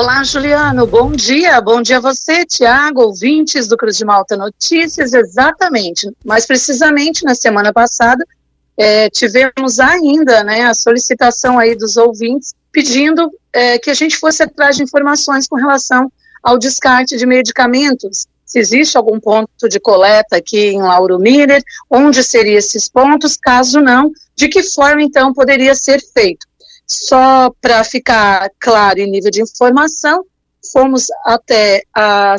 Olá, Juliano, bom dia. Bom dia a você, Tiago, ouvintes do Cruz de Malta Notícias. Exatamente, mais precisamente na semana passada, é, tivemos ainda né, a solicitação aí dos ouvintes pedindo é, que a gente fosse atrás de informações com relação ao descarte de medicamentos. Se existe algum ponto de coleta aqui em Lauro Miller, onde seriam esses pontos? Caso não, de que forma então poderia ser feito? Só para ficar claro em nível de informação, fomos até a,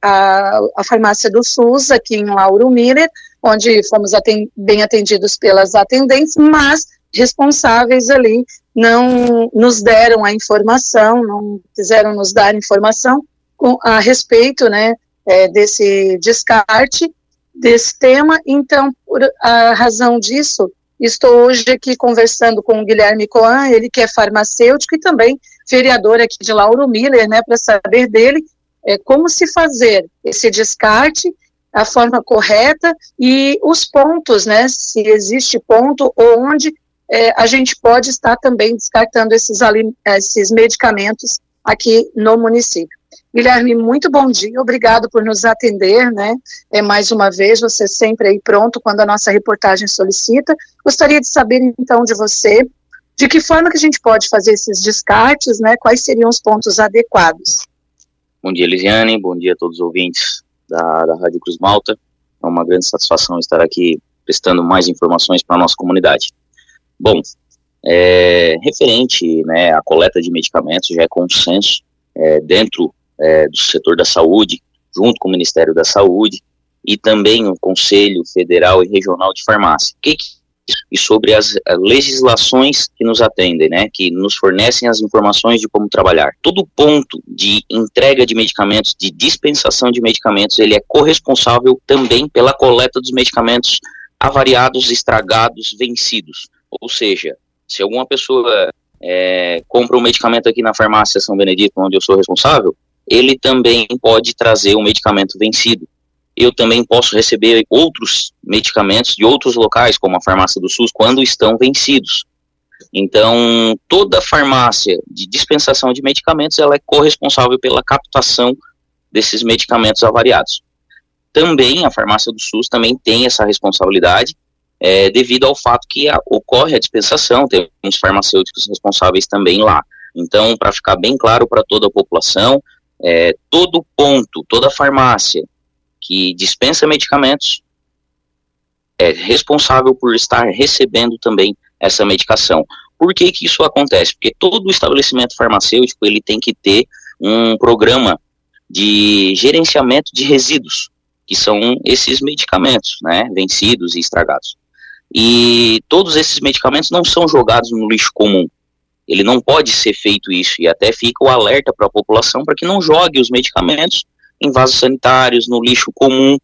a, a, farmácia do SUS, aqui em Lauro Miller, onde fomos bem atendidos pelas atendentes, mas responsáveis ali não nos deram a informação, não quiseram nos dar informação com, a respeito né, é, desse descarte, desse tema. Então, por a razão disso, Estou hoje aqui conversando com o Guilherme Coan, ele que é farmacêutico e também vereador aqui de Lauro Miller, né, para saber dele é, como se fazer esse descarte, a forma correta e os pontos, né, se existe ponto ou onde é, a gente pode estar também descartando esses, esses medicamentos aqui no município. Guilherme, muito bom dia, obrigado por nos atender, né? É, mais uma vez, você sempre aí pronto quando a nossa reportagem solicita. Gostaria de saber, então, de você, de que forma que a gente pode fazer esses descartes, né? Quais seriam os pontos adequados? Bom dia, Lisiane, bom dia a todos os ouvintes da, da Rádio Cruz Malta. É uma grande satisfação estar aqui prestando mais informações para a nossa comunidade. Bom, é, referente né, à coleta de medicamentos, já é consenso é, dentro é, do setor da saúde, junto com o Ministério da Saúde, e também o Conselho Federal e Regional de Farmácia. Que, que e sobre as legislações que nos atendem, né, que nos fornecem as informações de como trabalhar. Todo ponto de entrega de medicamentos, de dispensação de medicamentos, ele é corresponsável também pela coleta dos medicamentos avariados, estragados, vencidos. Ou seja, se alguma pessoa é, compra um medicamento aqui na farmácia São Benedito, onde eu sou responsável, ele também pode trazer o um medicamento vencido. Eu também posso receber outros medicamentos de outros locais, como a farmácia do SUS, quando estão vencidos. Então, toda farmácia de dispensação de medicamentos, ela é corresponsável pela captação desses medicamentos avariados. Também a farmácia do SUS também tem essa responsabilidade, é, devido ao fato que a, ocorre a dispensação, temos farmacêuticos responsáveis também lá. Então, para ficar bem claro para toda a população, é, todo ponto, toda farmácia que dispensa medicamentos é responsável por estar recebendo também essa medicação. Por que, que isso acontece? Porque todo estabelecimento farmacêutico ele tem que ter um programa de gerenciamento de resíduos, que são esses medicamentos, né, vencidos e estragados. E todos esses medicamentos não são jogados no lixo comum. Ele não pode ser feito isso e até fica o alerta para a população para que não jogue os medicamentos em vasos sanitários, no lixo comum,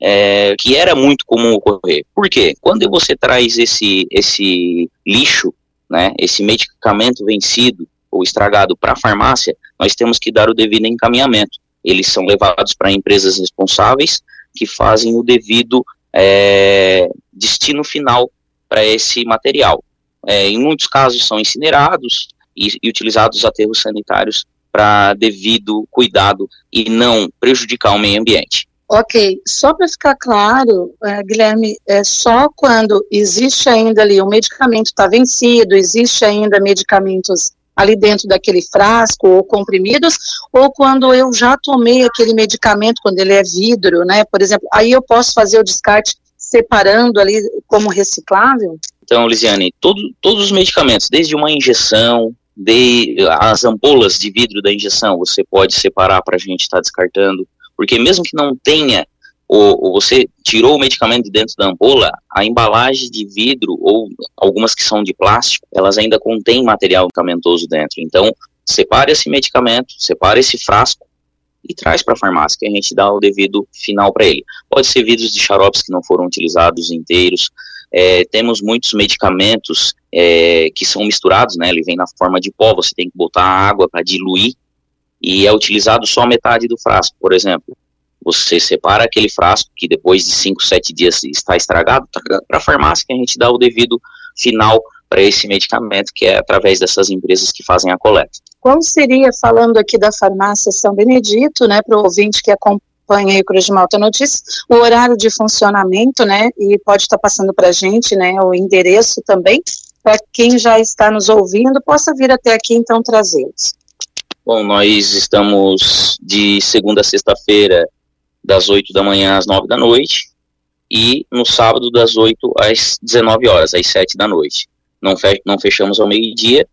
é, que era muito comum ocorrer. Por quê? Quando você traz esse, esse lixo, né, esse medicamento vencido ou estragado para a farmácia, nós temos que dar o devido encaminhamento. Eles são levados para empresas responsáveis que fazem o devido é, destino final para esse material é, em muitos casos são incinerados e, e utilizados aterros sanitários para devido cuidado e não prejudicar o meio ambiente. Ok, só para ficar claro, é, Guilherme, é só quando existe ainda ali o medicamento está vencido, existe ainda medicamentos ali dentro daquele frasco ou comprimidos, ou quando eu já tomei aquele medicamento, quando ele é vidro, né, por exemplo, aí eu posso fazer o descarte separando ali como reciclável? Então, Lisiane, todo, todos os medicamentos, desde uma injeção, de, as ampolas de vidro da injeção, você pode separar para a gente estar tá descartando, porque mesmo que não tenha, ou, ou, você tirou o medicamento de dentro da ampola, a embalagem de vidro, ou algumas que são de plástico, elas ainda contêm material medicamentoso dentro. Então, separe esse medicamento, separe esse frasco, e traz para a farmácia, que a gente dá o devido final para ele. Pode ser vidros de xaropes que não foram utilizados inteiros, é, temos muitos medicamentos é, que são misturados, né? Ele vem na forma de pó, você tem que botar água para diluir e é utilizado só metade do frasco, por exemplo. Você separa aquele frasco que depois de 5, 7 dias está estragado, para a farmácia que a gente dá o devido final para esse medicamento, que é através dessas empresas que fazem a coleta. Qual seria, falando aqui da farmácia São Benedito, né, para o ouvinte que acompanha o Cruz de Malta Notícias, o horário de funcionamento, né, e pode estar passando para a gente, né, o endereço também, para quem já está nos ouvindo, possa vir até aqui então trazê-los. Bom, nós estamos de segunda a sexta-feira, das 8 da manhã às 9 da noite, e no sábado das 8 às 19 horas, às 7 da noite. Não, não fechamos ao meio-dia,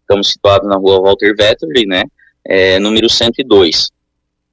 estamos situados na rua Walter Vetterli, né, é, número 102.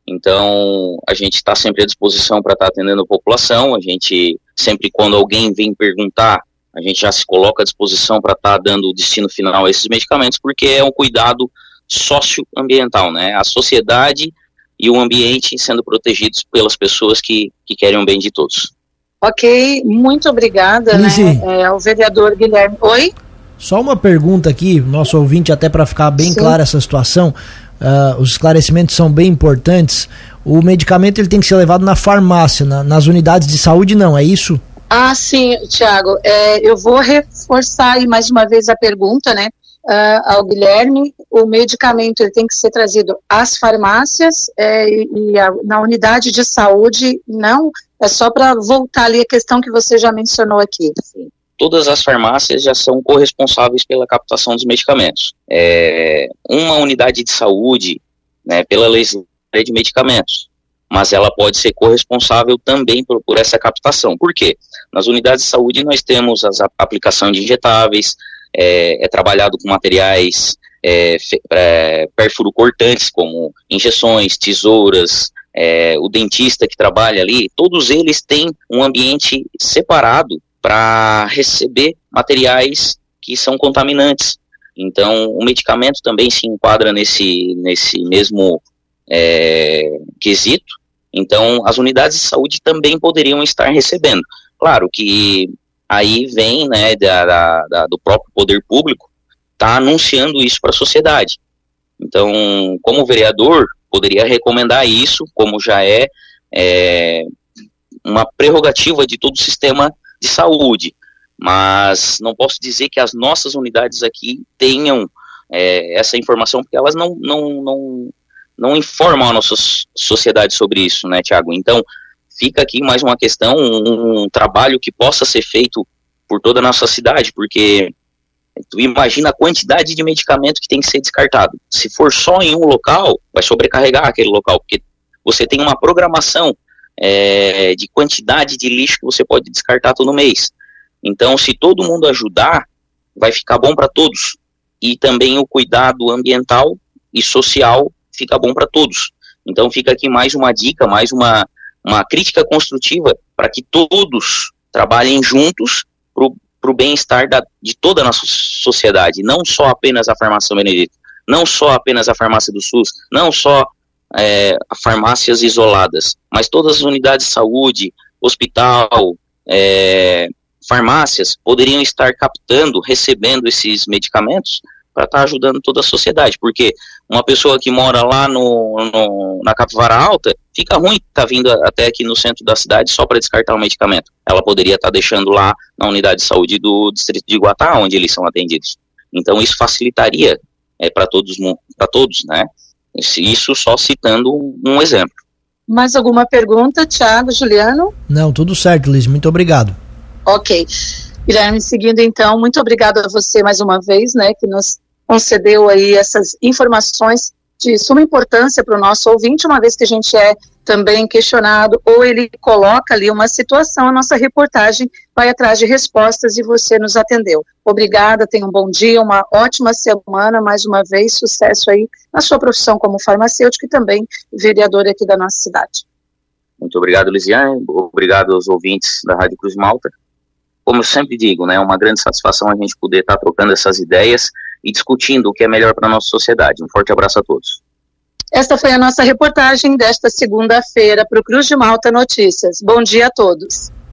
Então, a gente está sempre à disposição para estar tá atendendo a população, a gente, sempre quando alguém vem perguntar, a gente já se coloca à disposição para estar tá dando o destino final a esses medicamentos, porque é um cuidado socioambiental, né, a sociedade e o ambiente sendo protegidos pelas pessoas que, que querem o bem de todos. Ok, muito obrigada né, é, ao vereador Guilherme. Oi? Só uma pergunta aqui, nosso ouvinte, até para ficar bem Sim. clara essa situação. Uh, os esclarecimentos são bem importantes. O medicamento ele tem que ser levado na farmácia, na, nas unidades de saúde, não, é isso? Ah, sim, Tiago. É, eu vou reforçar aí mais uma vez a pergunta, né? Uh, ao Guilherme, o medicamento ele tem que ser trazido às farmácias é, e a, na unidade de saúde, não, é só para voltar ali a questão que você já mencionou aqui. Sim todas as farmácias já são corresponsáveis pela captação dos medicamentos. É, uma unidade de saúde, né, pela lei de medicamentos, mas ela pode ser corresponsável também por, por, essa captação. Por quê? Nas unidades de saúde nós temos as aplicação de injetáveis, é, é trabalhado com materiais é, é, cortantes como injeções, tesouras, é, o dentista que trabalha ali, todos eles têm um ambiente separado para receber materiais que são contaminantes. Então, o medicamento também se enquadra nesse, nesse mesmo é, quesito. Então, as unidades de saúde também poderiam estar recebendo. Claro que aí vem né, da, da do próprio poder público tá anunciando isso para a sociedade. Então, como vereador, poderia recomendar isso, como já é, é uma prerrogativa de todo o sistema de saúde, mas não posso dizer que as nossas unidades aqui tenham é, essa informação, porque elas não, não, não, não informam a nossa sociedade sobre isso, né, Tiago? Então, fica aqui mais uma questão, um, um, trabalho que possa ser feito por toda a nossa cidade, porque tu imagina a quantidade de medicamento que tem que ser descartado. Se for só em um local, vai sobrecarregar aquele local, porque você tem uma programação é, de quantidade de lixo que você pode descartar todo mês. Então, se todo mundo ajudar, vai ficar bom para todos. E também o cuidado ambiental e social fica bom para todos. Então, fica aqui mais uma dica, mais uma, uma crítica construtiva para que todos trabalhem juntos para o bem-estar de toda a nossa sociedade, não só apenas a farmácia Benedito, não só apenas a farmácia do SUS, não só é, farmácias isoladas, mas todas as unidades de saúde, hospital, é, farmácias poderiam estar captando, recebendo esses medicamentos para estar tá ajudando toda a sociedade, porque uma pessoa que mora lá no, no na Capivara Alta, fica ruim estar tá vindo até aqui no centro da cidade só para descartar o medicamento. Ela poderia estar tá deixando lá na unidade de saúde do distrito de Guatá, onde eles são atendidos. Então isso facilitaria é, para todos, para todos, né? Isso só citando um exemplo. Mais alguma pergunta, Tiago, Juliano? Não, tudo certo, Liz. Muito obrigado. Ok. Guilherme, seguindo então, muito obrigado a você mais uma vez, né, que nos concedeu aí essas informações de suma importância para o nosso ouvinte, uma vez que a gente é também questionado, ou ele coloca ali uma situação, a nossa reportagem vai atrás de respostas e você nos atendeu. Obrigada, tenha um bom dia, uma ótima semana, mais uma vez, sucesso aí na sua profissão como farmacêutico e também vereador aqui da nossa cidade. Muito obrigado, Lisiane, obrigado aos ouvintes da Rádio Cruz Malta. Como eu sempre digo, né, é uma grande satisfação a gente poder estar trocando essas ideias e discutindo o que é melhor para a nossa sociedade. Um forte abraço a todos. Esta foi a nossa reportagem desta segunda-feira para o Cruz de Malta Notícias. Bom dia a todos.